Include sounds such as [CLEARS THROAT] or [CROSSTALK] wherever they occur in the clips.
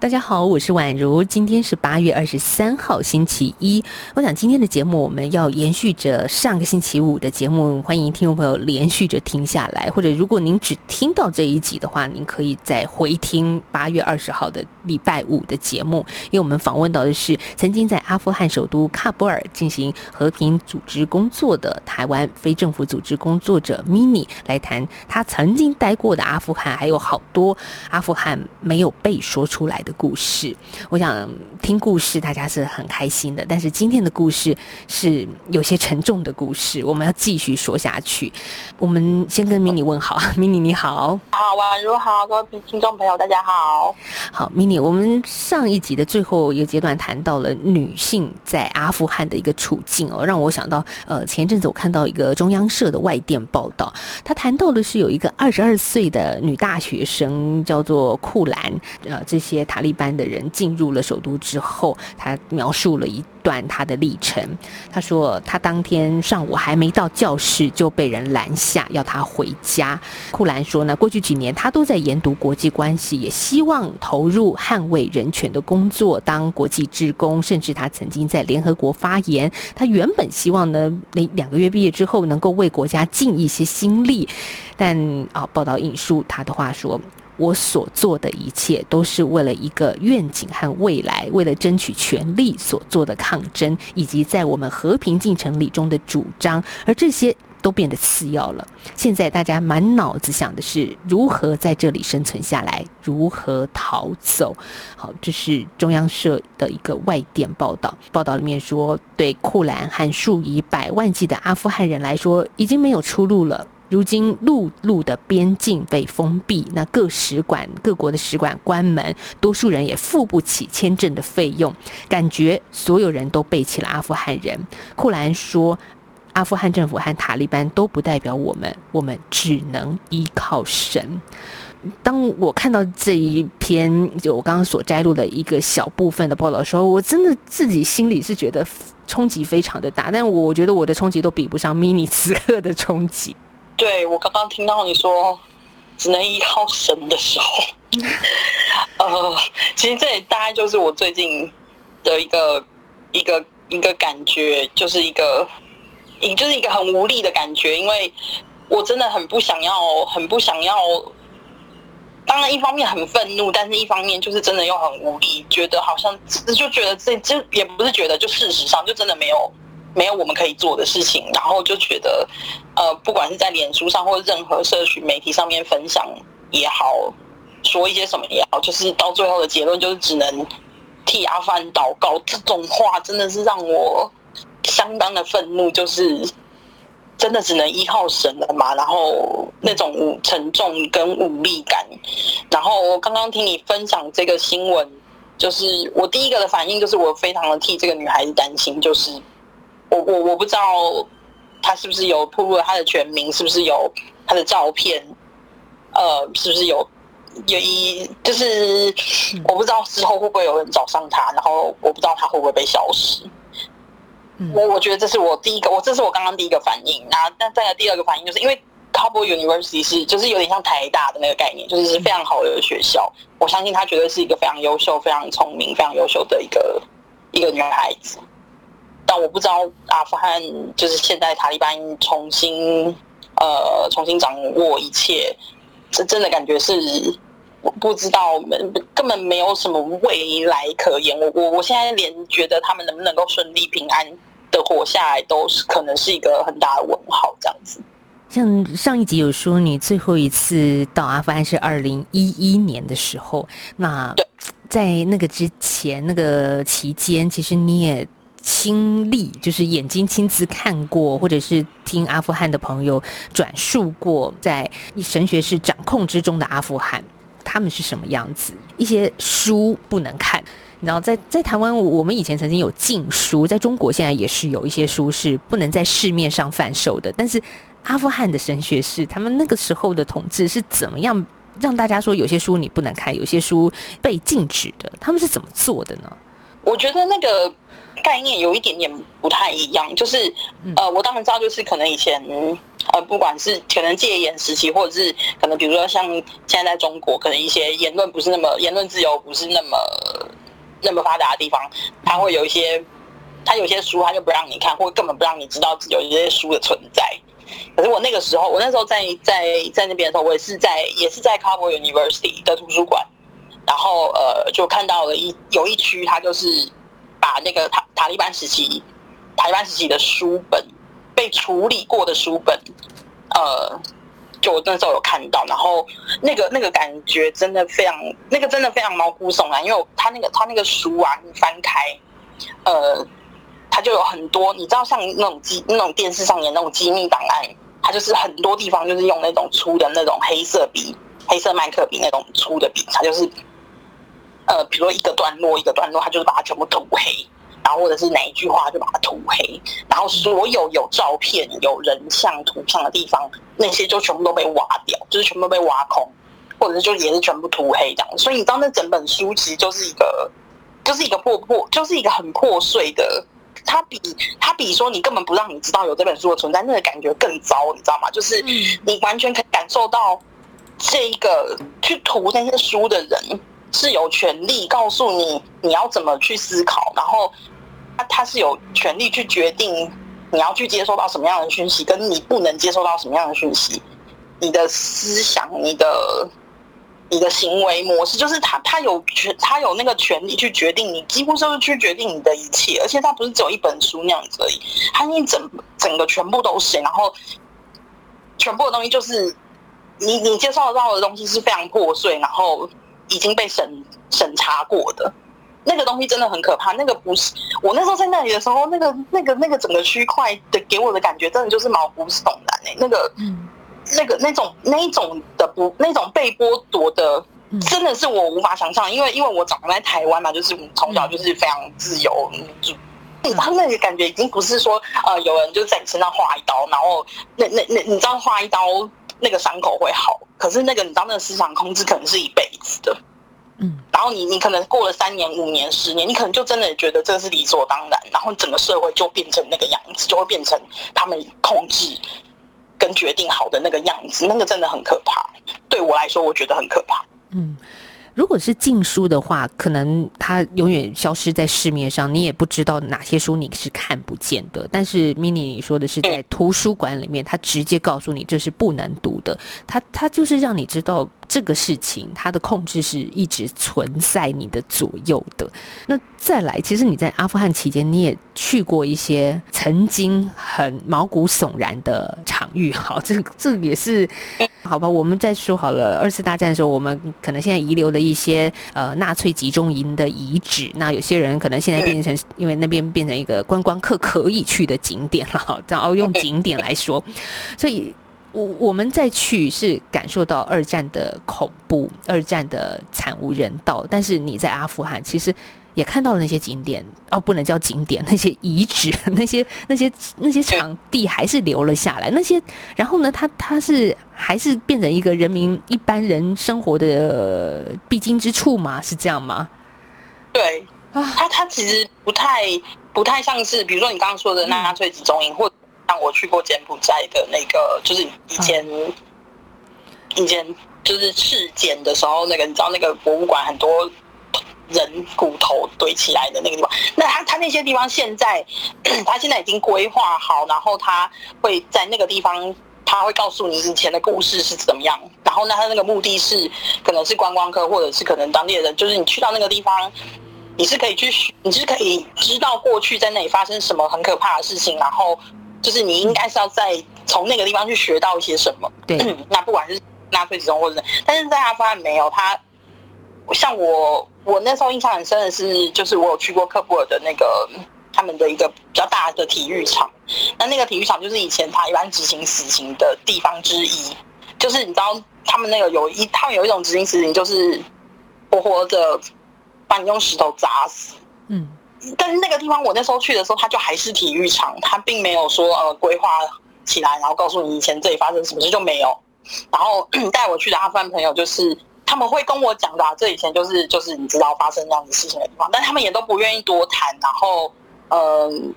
大家好，我是宛如。今天是八月二十三号，星期一。我想今天的节目我们要延续着上个星期五的节目，欢迎听众朋友连续着听下来。或者如果您只听到这一集的话，您可以再回听八月二十号的礼拜五的节目，因为我们访问到的是曾经在阿富汗首都喀布尔进行和平组织工作的台湾非政府组织工作者 Mini 来谈他曾经待过的阿富汗，还有好多阿富汗没有被说出来的。故事，我想听故事，大家是很开心的。但是今天的故事是有些沉重的故事，我们要继续说下去。我们先跟 mini 问好，[LAUGHS] mini 你好，好，宛如好，各位听众朋友大家好，好，mini，我们上一集的最后一个阶段谈到了女性在阿富汗的一个处境哦，让我想到，呃，前一阵子我看到一个中央社的外电报道，他谈到的是有一个二十二岁的女大学生叫做库兰，呃，这些塔。利班的人进入了首都之后，他描述了一段他的历程。他说，他当天上午还没到教室就被人拦下，要他回家。库兰说呢，过去几年他都在研读国际关系，也希望投入捍卫人权的工作，当国际职工，甚至他曾经在联合国发言。他原本希望呢，那两个月毕业之后能够为国家尽一些心力，但啊，报道引述他的话说。我所做的一切都是为了一个愿景和未来，为了争取权利所做的抗争，以及在我们和平进程里中的主张，而这些都变得次要了。现在大家满脑子想的是如何在这里生存下来，如何逃走。好，这是中央社的一个外电报道，报道里面说，对库兰和数以百万计的阿富汗人来说，已经没有出路了。如今陆路的边境被封闭，那各使馆、各国的使馆关门，多数人也付不起签证的费用，感觉所有人都背弃了阿富汗人。库兰说：“阿富汗政府和塔利班都不代表我们，我们只能依靠神。”当我看到这一篇就我刚刚所摘录的一个小部分的报道的时候，我真的自己心里是觉得冲击非常的大，但我觉得我的冲击都比不上 mini 此刻的冲击。对我刚刚听到你说只能依靠神的时候，[LAUGHS] 呃，其实这也大概就是我最近的一个一个一个感觉，就是一个，也就是一个很无力的感觉，因为我真的很不想要，很不想要。当然，一方面很愤怒，但是一方面就是真的又很无力，觉得好像就觉得这就也不是觉得，就事实上就真的没有。没有我们可以做的事情，然后就觉得，呃，不管是在脸书上或者任何社群媒体上面分享也好，说一些什么也好，就是到最后的结论就是只能替阿凡祷告。这种话真的是让我相当的愤怒，就是真的只能依靠神了嘛？然后那种沉重跟无力感。然后我刚刚听你分享这个新闻，就是我第一个的反应就是我非常的替这个女孩子担心，就是。我我我不知道他是不是有铺了他的全名，是不是有他的照片，呃，是不是有有一就是我不知道之后会不会有人找上他，然后我不知道他会不会被消失。我我觉得这是我第一个，我这是我刚刚第一个反应。那那再来第二个反应，就是因为 Kabul University 是就是有点像台大的那个概念，就是是非常好的学校。我相信她绝对是一个非常优秀、非常聪明、非常优秀的一个一个女孩子。但我不知道阿富汗就是现在塔利班重新呃重新掌握一切，这真的感觉是我不知道，根本没有什么未来可言。我我我现在连觉得他们能不能够顺利平安的活下来，都是可能是一个很大的问号。这样子，像上一集有说你最后一次到阿富汗是二零一一年的时候，那在那个之前那个期间，其实你也。亲历就是眼睛亲自看过，或者是听阿富汗的朋友转述过，在神学士掌控之中的阿富汗，他们是什么样子？一些书不能看，然后在在台湾，我们以前曾经有禁书，在中国现在也是有一些书是不能在市面上贩售的。但是阿富汗的神学士，他们那个时候的统治是怎么样让大家说有些书你不能看，有些书被禁止的，他们是怎么做的呢？我觉得那个概念有一点点不太一样，就是呃，我当然知道，就是可能以前呃，不管是可能戒严时期，或者是可能比如说像现在在中国，可能一些言论不是那么言论自由不是那么那么发达的地方，它会有一些，它有些书它就不让你看，或根本不让你知道有一些书的存在。可是我那个时候，我那时候在在在那边的时候，我也是在也是在 Kabul University 的图书馆，然后呃，就看到了一有一区，它就是把那个塔塔利班时期塔利班时期的书本被处理过的书本，呃，就我那时候有看到，然后那个那个感觉真的非常，那个真的非常毛骨悚然，因为他那个他那个书啊，你翻开，呃。它就有很多，你知道，像那种机那种电视上演那种机密档案，它就是很多地方就是用那种粗的那种黑色笔、黑色麦克笔那种粗的笔，它就是，呃，比如说一个段落一个段落，它就是把它全部涂黑，然后或者是哪一句话就把它涂黑，然后所有有照片、有人像、图像的地方，那些就全部都被挖掉，就是全部被挖空，或者是就也是全部涂黑这样。所以你知道，那整本书其实就是一个，就是一个破破，就是一个很破碎的。它比它比说你根本不让你知道有这本书的存在，那个感觉更糟，你知道吗？就是你完全可以感受到这一个去涂那些书的人是有权利告诉你你要怎么去思考，然后他他是有权利去决定你要去接收到什么样的讯息，跟你不能接收到什么样的讯息，你的思想，你的。你的行为模式就是他，他有权，他有那个权利去决定你，几乎就是去决定你的一切。而且他不是只有一本书那样子而已，他一整整个全部都是，然后全部的东西就是你你接受到的东西是非常破碎，然后已经被审审查过的那个东西真的很可怕。那个不是我那时候在那里的时候，那个那个那个整个区块的给我的感觉，真的就是毛骨悚然哎，那个。那个那种那一种的不那种被剥夺的，真的是我无法想象，因为因为我长在台湾嘛，就是从小就是非常自由，就他那个感觉已经不是说呃有人就在你身上划一刀，然后那那那你知道划一刀那个伤口会好，可是那个你知道那个思想控制可能是一辈子的，嗯，然后你你可能过了三年五年十年，你可能就真的觉得这是理所当然，然后整个社会就变成那个样子，就会变成他们控制。跟决定好的那个样子，那个真的很可怕。对我来说，我觉得很可怕。嗯。如果是禁书的话，可能它永远消失在市面上，你也不知道哪些书你是看不见的。但是 mini 你说的是在图书馆里面，它直接告诉你这是不能读的，它它就是让你知道这个事情，它的控制是一直存在你的左右的。那再来，其实你在阿富汗期间，你也去过一些曾经很毛骨悚然的场域，好，这这也是。好吧，我们再说好了。[LAUGHS] 二次大战的时候，我们可能现在遗留的一些呃纳粹集中营的遗址，那有些人可能现在变成，因为那边变成一个观光客可以去的景点了。然后用景点来说，所以我我们再去是感受到二战的恐怖，二战的惨无人道。但是你在阿富汗，其实。也看到了那些景点哦，不能叫景点，那些遗址，[LAUGHS] 那些那些那些场地还是留了下来。那些，然后呢，它它是还是变成一个人民一般人生活的必经之处吗？是这样吗？对啊，它它其实不太不太像是，比如说你刚刚说的纳粹集中营，或像我去过柬埔寨的那个，就是以前以前就是赤柬的时候，那个你知道那个博物馆很多。人骨头堆起来的那个地方，那他他那些地方现在，他现在已经规划好，然后他会在那个地方，他会告诉你以前的故事是怎么样。然后呢，他那个目的是可能是观光客，或者是可能当地人，就是你去到那个地方，你是可以去，你是可以知道过去在那里发生什么很可怕的事情，然后就是你应该是要在从那个地方去学到一些什么。对，[CLEARS THROAT] 那不管是纳粹集中或者，但是在阿富汗没有他。像我，我那时候印象很深的是，就是我有去过克布尔的那个他们的一个比较大的体育场。那那个体育场就是以前塔利班执行死刑的地方之一。就是你知道，他们那个有一，他们有一种执行死刑，就是活活的把你用石头砸死。嗯。但是那个地方我那时候去的时候，它就还是体育场，它并没有说呃规划起来，然后告诉你以前这里发生什么事就没有。然后 [CLEARS THROAT] 带我去的阿富汗朋友就是他们会跟我讲的，这以前就是就是你知道发生这样子事情的地方，但他们也都不愿意多谈，然后嗯。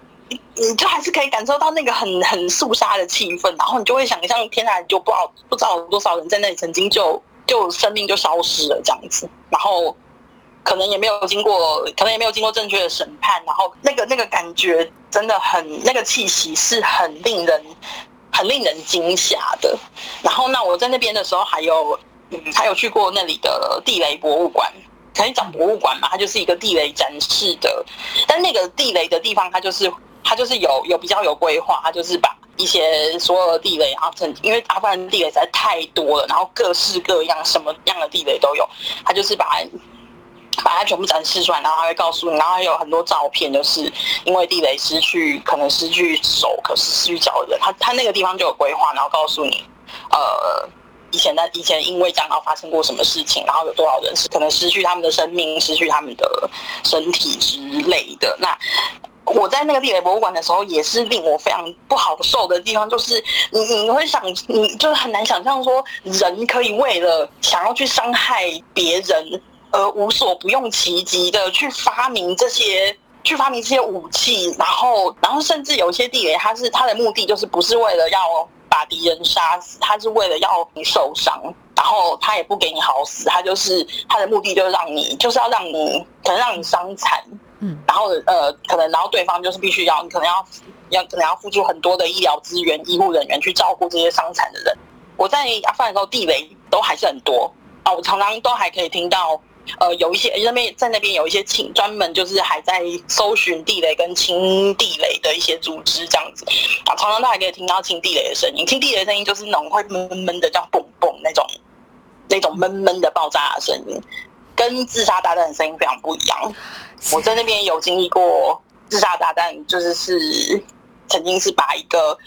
你就还是可以感受到那个很很肃杀的气氛，然后你就会想象，天哪，就不知道不知道有多少人在那里曾经就就生命就消失了这样子，然后可能也没有经过，可能也没有经过正确的审判，然后那个那个感觉真的很，那个气息是很令人很令人惊吓的。然后那我在那边的时候，还有嗯，还有去过那里的地雷博物馆。可以讲博物馆嘛，它就是一个地雷展示的，但那个地雷的地方，它就是它就是有有比较有规划，它就是把一些所有的地雷啊，因为阿富汗地雷实在太多了，然后各式各样什么样的地雷都有，它就是把把它全部展示出来，然后他会告诉你，然后还有很多照片，就是因为地雷失去可能失去手，可是失去脚的人，他他那个地方就有规划，然后告诉你，呃。以前的以前，因为这样发生过什么事情，然后有多少人是可能失去他们的生命、失去他们的身体之类的。那我在那个地雷博物馆的时候，也是令我非常不好受的地方，就是你你会想，你就是很难想象说，人可以为了想要去伤害别人，而无所不用其极的去发明这些，去发明这些武器，然后然后甚至有些地雷，它是它的目的就是不是为了要。把敌人杀死，它是为了要你受伤，然后它也不给你好死，它就是它的目的就是让你，就是要让你可能让你伤残，嗯，然后呃，可能然后对方就是必须要你可能要要可能要付出很多的医疗资源、医护人员去照顾这些伤残的人。我在阿富汗的时候，地雷都还是很多啊，我常常都还可以听到。呃，有一些那边在那边有一些清专门就是还在搜寻地雷跟清地雷的一些组织这样子啊，常常都还可以听到清地雷的声音。清地雷的声音就是那种会闷闷的，叫嘣嘣那种那种闷闷的爆炸的声音，跟自杀炸弹的声音非常不一样。我在那边有经历过自杀炸弹，就是是曾经是把一个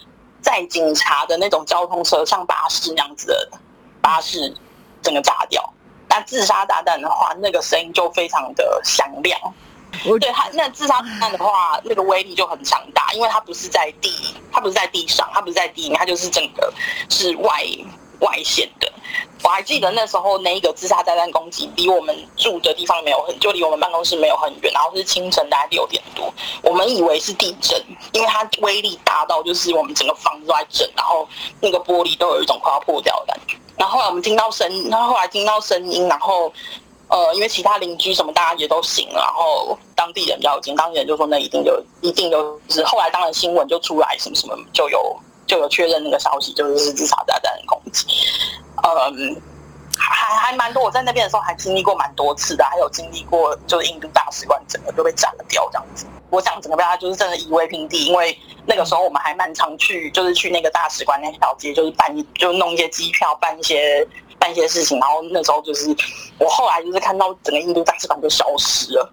在警察的那种交通车像巴士那样子的巴士整个炸掉。那自杀炸弹的话，那个声音就非常的响亮。对它，那自杀炸弹的话，那个威力就很强大，因为它不是在地，它不是在地上，它不是在地面，它就是整个是外外线的。我还记得那时候那一个自杀炸弹攻击，离我们住的地方没有很，就离我们办公室没有很远，然后是清晨大概六点多，我们以为是地震，因为它威力大到就是我们整个房子都在震，然后那个玻璃都有一种快要破掉的感觉。然后后来我们听到声，然后后来听到声音，然后呃，因为其他邻居什么大家也都醒了，然后当地人比较有经当地人就说那一定有，一定有，是后来当然新闻就出来什么什么就有就有确认那个消息，就是自杀炸弹攻击，嗯，还还蛮多。我在那边的时候还经历过蛮多次的，还有经历过就是印度大使馆整个都被炸掉这样子。我想整个被他就是真的夷为平地，因为那个时候我们还蛮常去，就是去那个大使馆那条街，就是办就弄一些机票，办一些办一些事情。然后那时候就是我后来就是看到整个印度大使馆就消失了，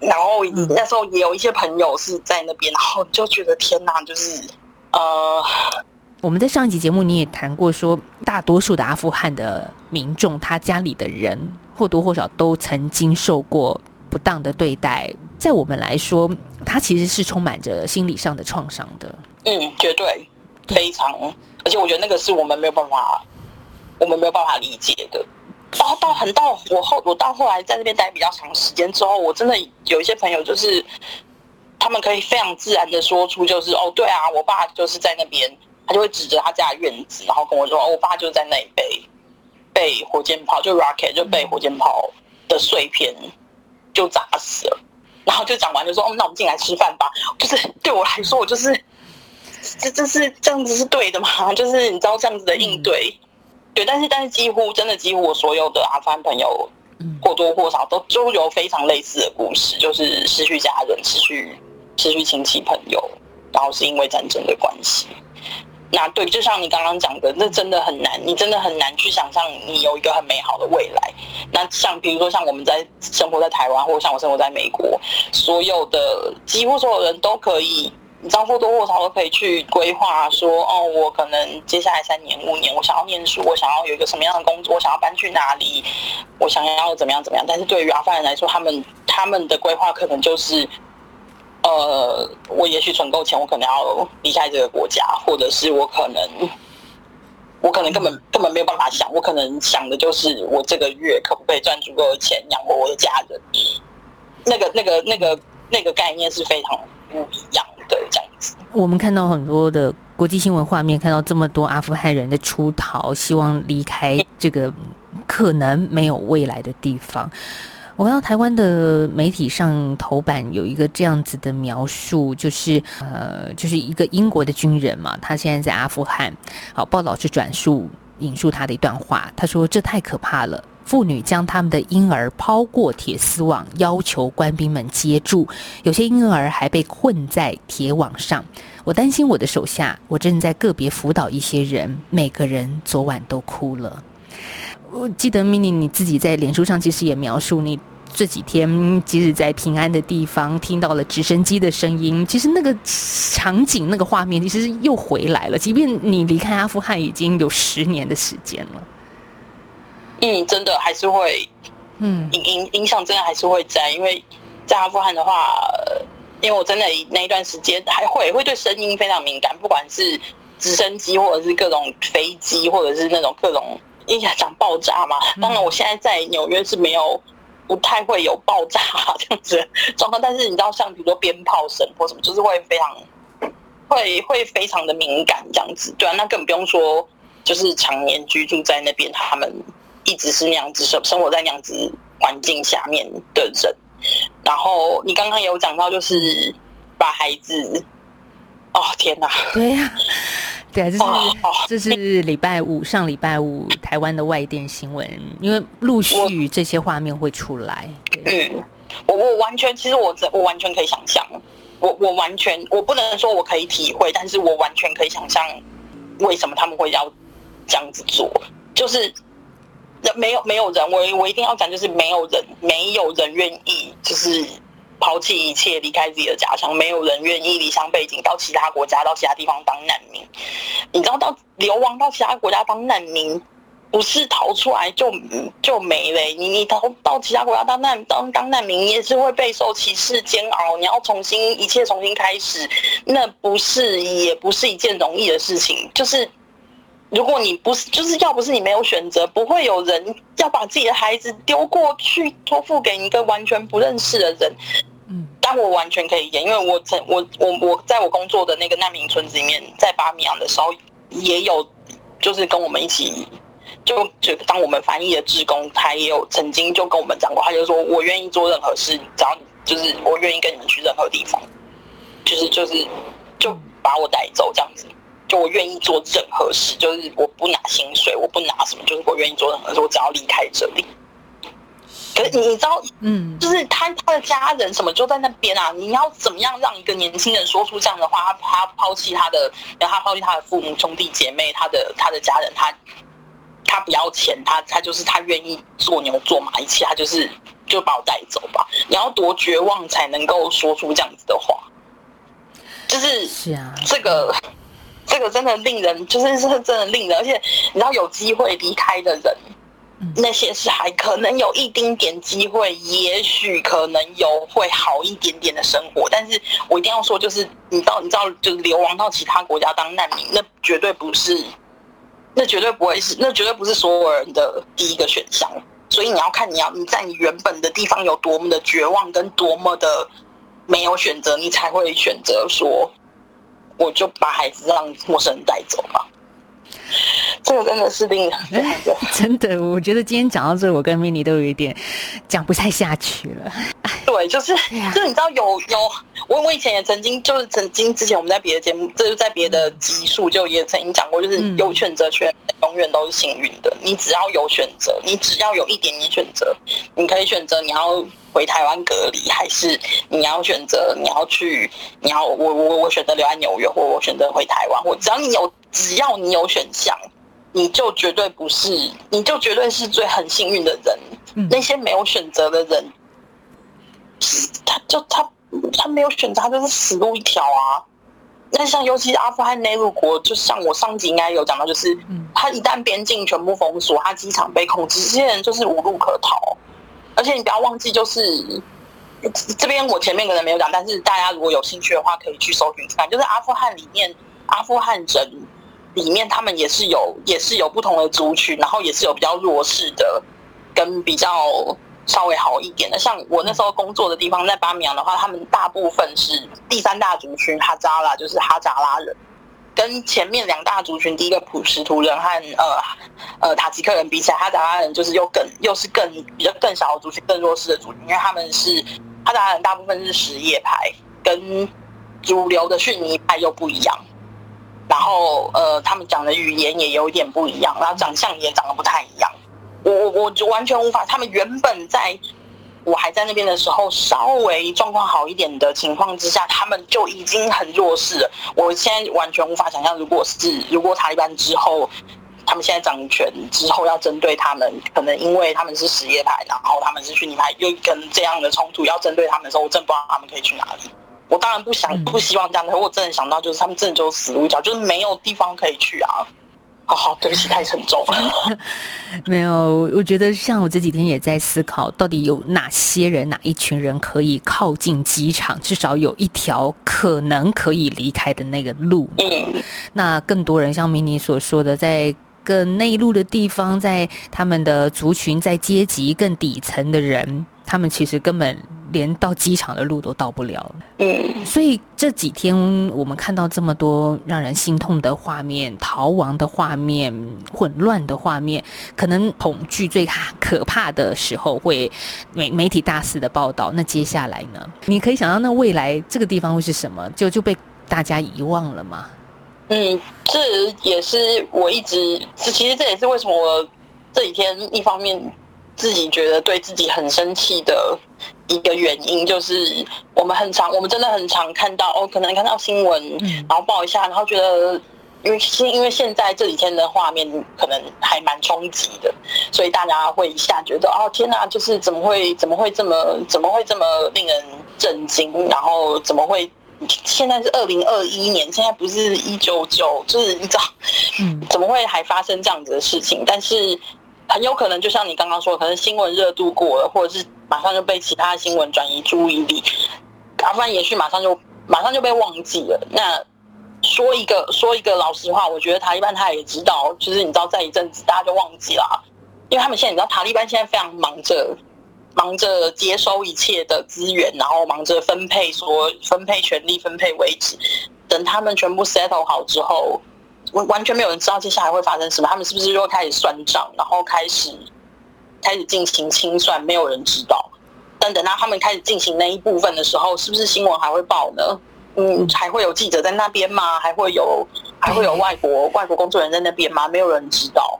然后那时候也有一些朋友是在那边，然后就觉得天哪，就是呃，我们在上一集节目你也谈过，说大多数的阿富汗的民众，他家里的人或多或少都曾经受过不当的对待。在我们来说，他其实是充满着心理上的创伤的。嗯，绝对，非常，而且我觉得那个是我们没有办法，我们没有办法理解的。然后到很到我后，我到后来在那边待比较长时间之后，我真的有一些朋友，就是他们可以非常自然的说出，就是哦，对啊，我爸就是在那边，他就会指着他家院子，然后跟我说，我爸就在那里被被火箭炮，就 rocket 就被火箭炮的碎片就砸死了。然后就讲完就说哦，那我们进来吃饭吧。就是对我来说，我就是这这是这样子是对的吗？就是你知道这样子的应对，对。但是但是几乎真的几乎我所有的阿富汗朋友，或多或少都都有非常类似的故事，就是失去家人、失去失去亲戚朋友，然后是因为战争的关系。那对，就像你刚刚讲的，那真的很难，你真的很难去想象你有一个很美好的未来。那像比如说像我们在生活在台湾，或者像我生活在美国，所有的几乎所有人都可以，你知道或多或少都可以去规划说，哦，我可能接下来三年五年，我想要念书，我想要有一个什么样的工作，我想要搬去哪里，我想要怎么样怎么样。但是对于阿富汗人来说，他们他们的规划可能就是。呃，我也许存够钱，我可能要离开这个国家，或者是我可能我可能根本根本没有办法想，我可能想的就是我这个月可不可以赚足够的钱养活我的家人，那个那个那个那个概念是非常不一样的这样子。我们看到很多的国际新闻画面，看到这么多阿富汗人的出逃，希望离开这个可能没有未来的地方。我看到台湾的媒体上头版有一个这样子的描述，就是呃，就是一个英国的军人嘛，他现在在阿富汗。好，报道是转述引述他的一段话，他说：“这太可怕了，妇女将他们的婴儿抛过铁丝网，要求官兵们接住，有些婴儿还被困在铁网上。我担心我的手下，我正在个别辅导一些人，每个人昨晚都哭了。”我记得 mini 你自己在脸书上其实也描述，你这几天即使在平安的地方听到了直升机的声音，其实那个场景、那个画面其实又回来了。即便你离开阿富汗已经有十年的时间了，嗯，真的还是会，嗯，影影影响真的还是会在，因为在阿富汗的话，因为我真的那一段时间还会会对声音非常敏感，不管是直升机或者是各种飞机，或者是那种各种。应该讲爆炸嘛？当然，我现在在纽约是没有，不太会有爆炸这样子 [LAUGHS] 状况。但是你知道，像比如说鞭炮声或什么，就是会非常会会非常的敏感这样子。对啊，那更不用说，就是常年居住在那边，他们一直是那样子生生活在那样子环境下面的人。然后你刚刚有讲到，就是把孩子，哦天哪，对呀。对啊，这是这是礼拜五上礼拜五台湾的外电新闻，因为陆续这些画面会出来。嗯，我我完全其实我我完全可以想象，我我完全我不能说我可以体会，但是我完全可以想象为什么他们会要这样子做，就是没有没有人，我我一定要讲，就是没有人没有人愿意就是。抛弃一切，离开自己的家乡，没有人愿意离乡背井到其他国家、到其他地方当难民。你知道，到流亡到其他国家当难民，不是逃出来就就没了。你你逃到其他国家当难当当难民，也是会备受歧视煎熬。你要重新一切重新开始，那不是也不是一件容易的事情。就是如果你不是，就是要不是你没有选择，不会有人要把自己的孩子丢过去托付给一个完全不认识的人。但我完全可以演，因为我曾我我我在我工作的那个难民村子里面，在巴米扬的时候，也有就是跟我们一起，就就当我们翻译的职工，他也有曾经就跟我们讲过，他就说我愿意做任何事，只要就是我愿意跟你们去任何地方，就是就是就把我带走这样子，就我愿意做任何事，就是我不拿薪水，我不拿什么，就是我愿意做任何事，我只要离开这里。可是你你知道，嗯，就是他他的家人什么就在那边啊？你要怎么样让一个年轻人说出这样的话？他他抛弃他的，然后他抛弃他的父母兄弟姐妹，他的他的家人，他他不要钱，他他就是他愿意做牛做马，一切他就是就把我带走吧。你要多绝望才能够说出这样子的话？就是是啊，这个这个真的令人就是是真的令人，而且你知道有机会离开的人。那些是还可能有一丁点机会，也许可能有会好一点点的生活，但是我一定要说，就是你到你知道，就流亡到其他国家当难民，那绝对不是，那绝对不会是，那绝对不是所有人的第一个选项。所以你要看你要你在你原本的地方有多么的绝望，跟多么的没有选择，你才会选择说，我就把孩子让陌生人带走吧。[LAUGHS] 这个真的是令人 [LAUGHS] [LAUGHS] 真的，我觉得今天讲到这，我跟 mini 都有一点讲不太下去了。对，就是，就是你知道有有，我我以前也曾经就是曾经之前我们在别的节目，就是在别的集数就也曾经讲过，就是有选择权永远都是幸运的。你只要有选择，你只要有一点点选择，你可以选择你要回台湾隔离，还是你要选择你要去，你要我我我选择留在纽约，或我选择回台湾，或只要你有只要你有选项。你就绝对不是，你就绝对是最很幸运的人。那些没有选择的人，他就他他没有选择，他就是死路一条啊。那像尤其是阿富汗内陆国，就像我上集应该有讲到，就是他一旦边境全部封锁，他机场被控制，这些人就是无路可逃。而且你不要忘记，就是这边我前面可能没有讲，但是大家如果有兴趣的话，可以去搜寻看，就是阿富汗里面阿富汗人。里面他们也是有也是有不同的族群，然后也是有比较弱势的，跟比较稍微好一点的。像我那时候工作的地方在巴米扬的话，他们大部分是第三大族群哈扎拉，就是哈扎拉人。跟前面两大族群，第一个普什图人和呃呃塔吉克人比起来，哈扎拉人就是又更又是更比较更小的族群，更弱势的族群，因为他们是哈扎拉人大部分是什叶派，跟主流的逊尼派又不一样。然后呃，他们讲的语言也有点不一样，然后长相也长得不太一样。我我我就完全无法，他们原本在。我还在那边的时候，稍微状况好一点的情况之下，他们就已经很弱势了。我现在完全无法想象，如果是如果塔利班之后，他们现在掌权之后要针对他们，可能因为他们是什叶派，然后他们是逊尼派，又跟这样的冲突要针对他们的时候，我真不知道他们可以去哪里。我当然不想不希望这样的，我真的想到就是他们真的就死路一条，就是没有地方可以去啊。好，对不起，太沉重了。[LAUGHS] 没有，我觉得像我这几天也在思考，到底有哪些人、哪一群人可以靠近机场，至少有一条可能可以离开的那个路。嗯，那更多人像明妮所说的，在更内陆的地方，在他们的族群、在阶级更底层的人，他们其实根本。连到机场的路都到不了，嗯，所以这几天我们看到这么多让人心痛的画面、逃亡的画面、混乱的画面，可能恐惧最可怕的时候会媒媒体大肆的报道。那接下来呢？你可以想到，那未来这个地方会是什么？就就被大家遗忘了吗？嗯，这也是我一直，其实这也是为什么我这几天一方面。自己觉得对自己很生气的一个原因，就是我们很常，我们真的很常看到哦，可能看到新闻，然后报一下，然后觉得，因为现因为现在这几天的画面可能还蛮冲击的，所以大家会一下觉得哦，天哪，就是怎么会怎么会这么怎么会这么令人震惊？然后怎么会现在是二零二一年，现在不是一九九，就是你知道，嗯，怎么会还发生这样子的事情？但是。很有可能就像你刚刚说，可能新闻热度过了，或者是马上就被其他新闻转移注意力，阿富汗也许马上就马上就被忘记了。那说一个说一个老实话，我觉得塔利班他也知道，就是你知道，在一阵子大家就忘记了，因为他们现在你知道，塔利班现在非常忙着忙着接收一切的资源，然后忙着分配说分配权力、分配位置，等他们全部 settle 好之后。完完全没有人知道接下来会发生什么，他们是不是又开始算账，然后开始开始进行清算？没有人知道。但等到他们开始进行那一部分的时候，是不是新闻还会报呢？嗯，还会有记者在那边吗？还会有还会有外国外国工作人员在那边吗？没有人知道。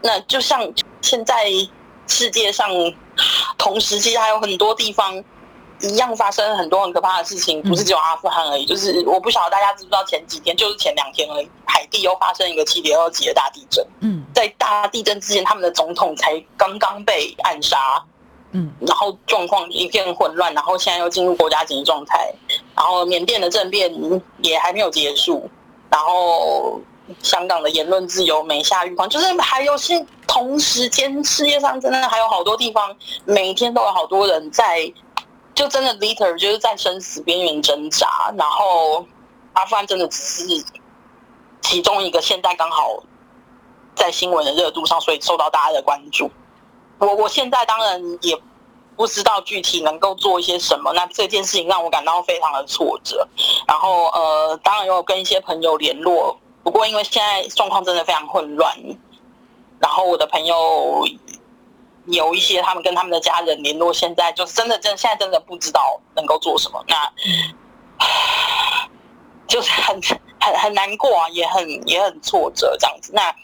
那就像现在世界上同时其实还有很多地方。一样发生很多很可怕的事情，不是只有阿富汗而已。就是我不晓得大家知不知道，前几天就是前两天而已，海地又发生一个七点二级的大地震。嗯，在大地震之前，他们的总统才刚刚被暗杀。嗯，然后状况一片混乱，然后现在又进入国家紧急状态。然后缅甸的政变也还没有结束。然后香港的言论自由没下预防，就是还有是同时间，世界上真的还有好多地方，每天都有好多人在。就真的 liter 就是在生死边缘挣扎，然后阿富汗真的只是其中一个，现在刚好在新闻的热度上，所以受到大家的关注。我我现在当然也不知道具体能够做一些什么，那这件事情让我感到非常的挫折。然后呃，当然有跟一些朋友联络，不过因为现在状况真的非常混乱，然后我的朋友。有一些他们跟他们的家人联络，现在就是真的真现在真的不知道能够做什么，那就是很 [LAUGHS] 很很难过啊，也很也很挫折这样子。那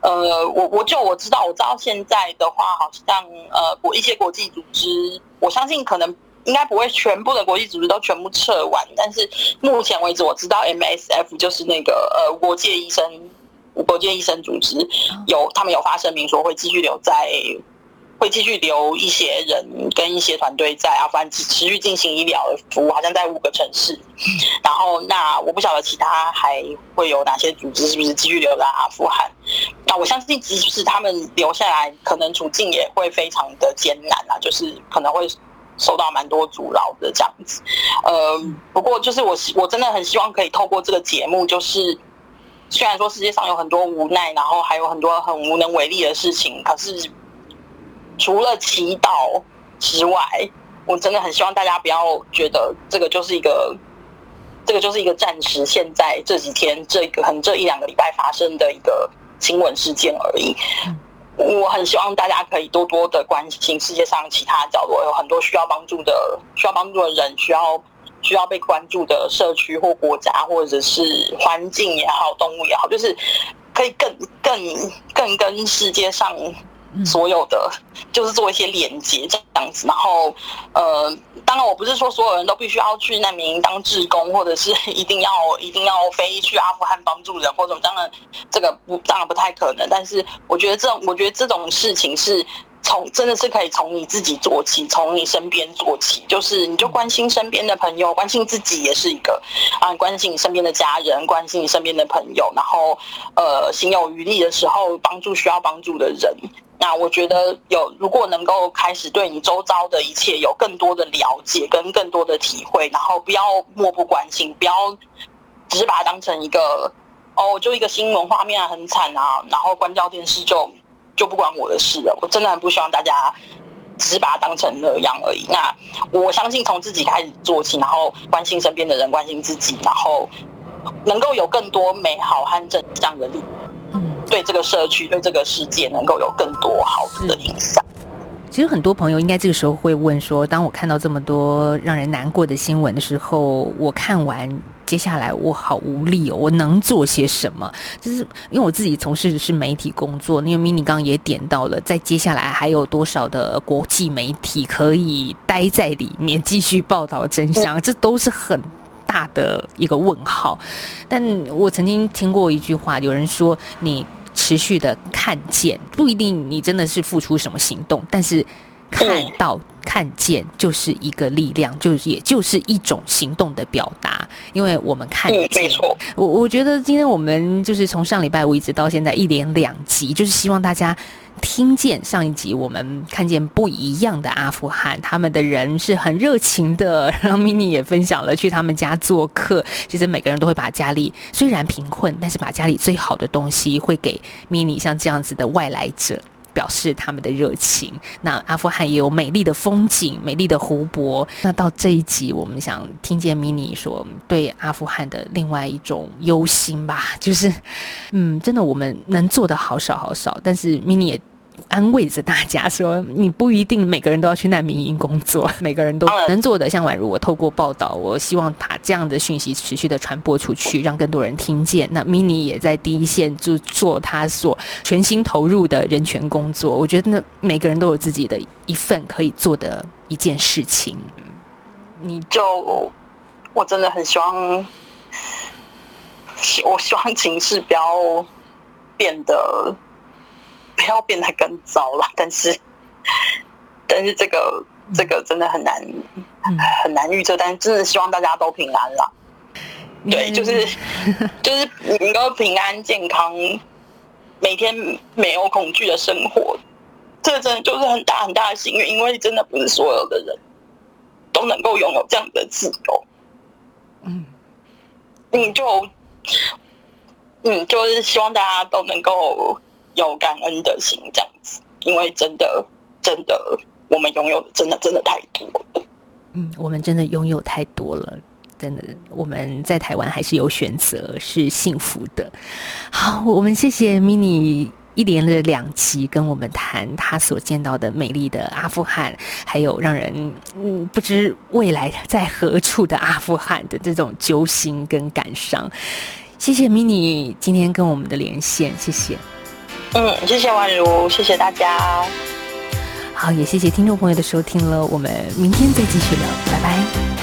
呃，我我就我知道，我知道现在的话，好像呃国一些国际组织，我相信可能应该不会全部的国际组织都全部撤完，但是目前为止我知道 MSF 就是那个呃国际医生国界医生组织有他们有发声明说会继续留在。会继续留一些人跟一些团队在阿富汗持续进行医疗的服务，好像在五个城市。然后，那我不晓得其他还会有哪些组织是不是继续留在阿富汗。那我相信，即使他们留下来，可能处境也会非常的艰难啊，就是可能会受到蛮多阻挠的这样子。呃，不过就是我我真的很希望可以透过这个节目，就是虽然说世界上有很多无奈，然后还有很多很无能为力的事情，可是除了祈祷之外，我真的很希望大家不要觉得这个就是一个，这个就是一个暂时现在这几天这个很这一两个礼拜发生的一个新闻事件而已。我很希望大家可以多多的关心世界上其他角落有很多需要帮助的、需要帮助的人，需要需要被关注的社区或国家，或者是环境也好、动物也好，就是可以更更更跟世界上。所有的就是做一些连接这样子，然后呃，当然我不是说所有人都必须要去难民营当志工，或者是一定要一定要飞去阿富汗帮助人或者当然这个不当然不太可能，但是我觉得这种我觉得这种事情是从真的是可以从你自己做起，从你身边做起，就是你就关心身边的朋友，关心自己也是一个啊，关心你身边的家人，关心你身边的朋友，然后呃，心有余力的时候帮助需要帮助的人。那我觉得有，如果能够开始对你周遭的一切有更多的了解跟更多的体会，然后不要漠不关心，不要只是把它当成一个哦，就一个新闻画面很惨啊，然后关掉电视就就不关我的事了。我真的很不希望大家只是把它当成那样而已。那我相信从自己开始做起，然后关心身边的人，关心自己，然后能够有更多美好和正向的力。对这个社区、对这个世界能够有更多好的影响。其实很多朋友应该这个时候会问说：，当我看到这么多让人难过的新闻的时候，我看完接下来我好无力哦，我能做些什么？就是因为我自己从事的是媒体工作，因为 mini 刚刚也点到了，在接下来还有多少的国际媒体可以待在里面继续报道真相？这都是很。大的一个问号，但我曾经听过一句话，有人说你持续的看见，不一定你真的是付出什么行动，但是看到看见就是一个力量，就是也就是一种行动的表达，因为我们看见。我我觉得今天我们就是从上礼拜五一直到现在一连两集，就是希望大家。听见上一集，我们看见不一样的阿富汗，他们的人是很热情的。然后 mini 也分享了去他们家做客，其实每个人都会把家里虽然贫困，但是把家里最好的东西会给 mini 像这样子的外来者，表示他们的热情。那阿富汗也有美丽的风景，美丽的湖泊。那到这一集，我们想听见 mini 说对阿富汗的另外一种忧心吧，就是，嗯，真的我们能做的好少好少，但是 mini 也。安慰着大家说：“你不一定每个人都要去难民营工作，[LAUGHS] 每个人都能做的。像宛如我透过报道，我希望把这样的讯息持续的传播出去，让更多人听见。那 mini 也在第一线就做他所全心投入的人权工作。我觉得每个人都有自己的一份可以做的一件事情。你就我真的很希望，我希望情势不要变得。”不要变得更糟了，但是，[LAUGHS] 但是这个这个真的很难很难预测，但是真的希望大家都平安了。对，就是 [LAUGHS] 就是能够平安健康，每天没有恐惧的生活，这真的就是很大很大的幸运，因为真的不是所有的人都能够拥有这样的自由。嗯，你就嗯，就是希望大家都能够。有感恩的心，这样子，因为真的，真的，我们拥有的真的，真的太多了。嗯，我们真的拥有太多了，真的，我们在台湾还是有选择，是幸福的。好，我们谢谢 mini 一连的两期跟我们谈他所见到的美丽的阿富汗，还有让人嗯不知未来在何处的阿富汗的这种揪心跟感伤。谢谢 mini 今天跟我们的连线，谢谢。嗯，谢谢宛如，谢谢大家。好，也谢谢听众朋友的收听了，我们明天再继续聊，拜拜。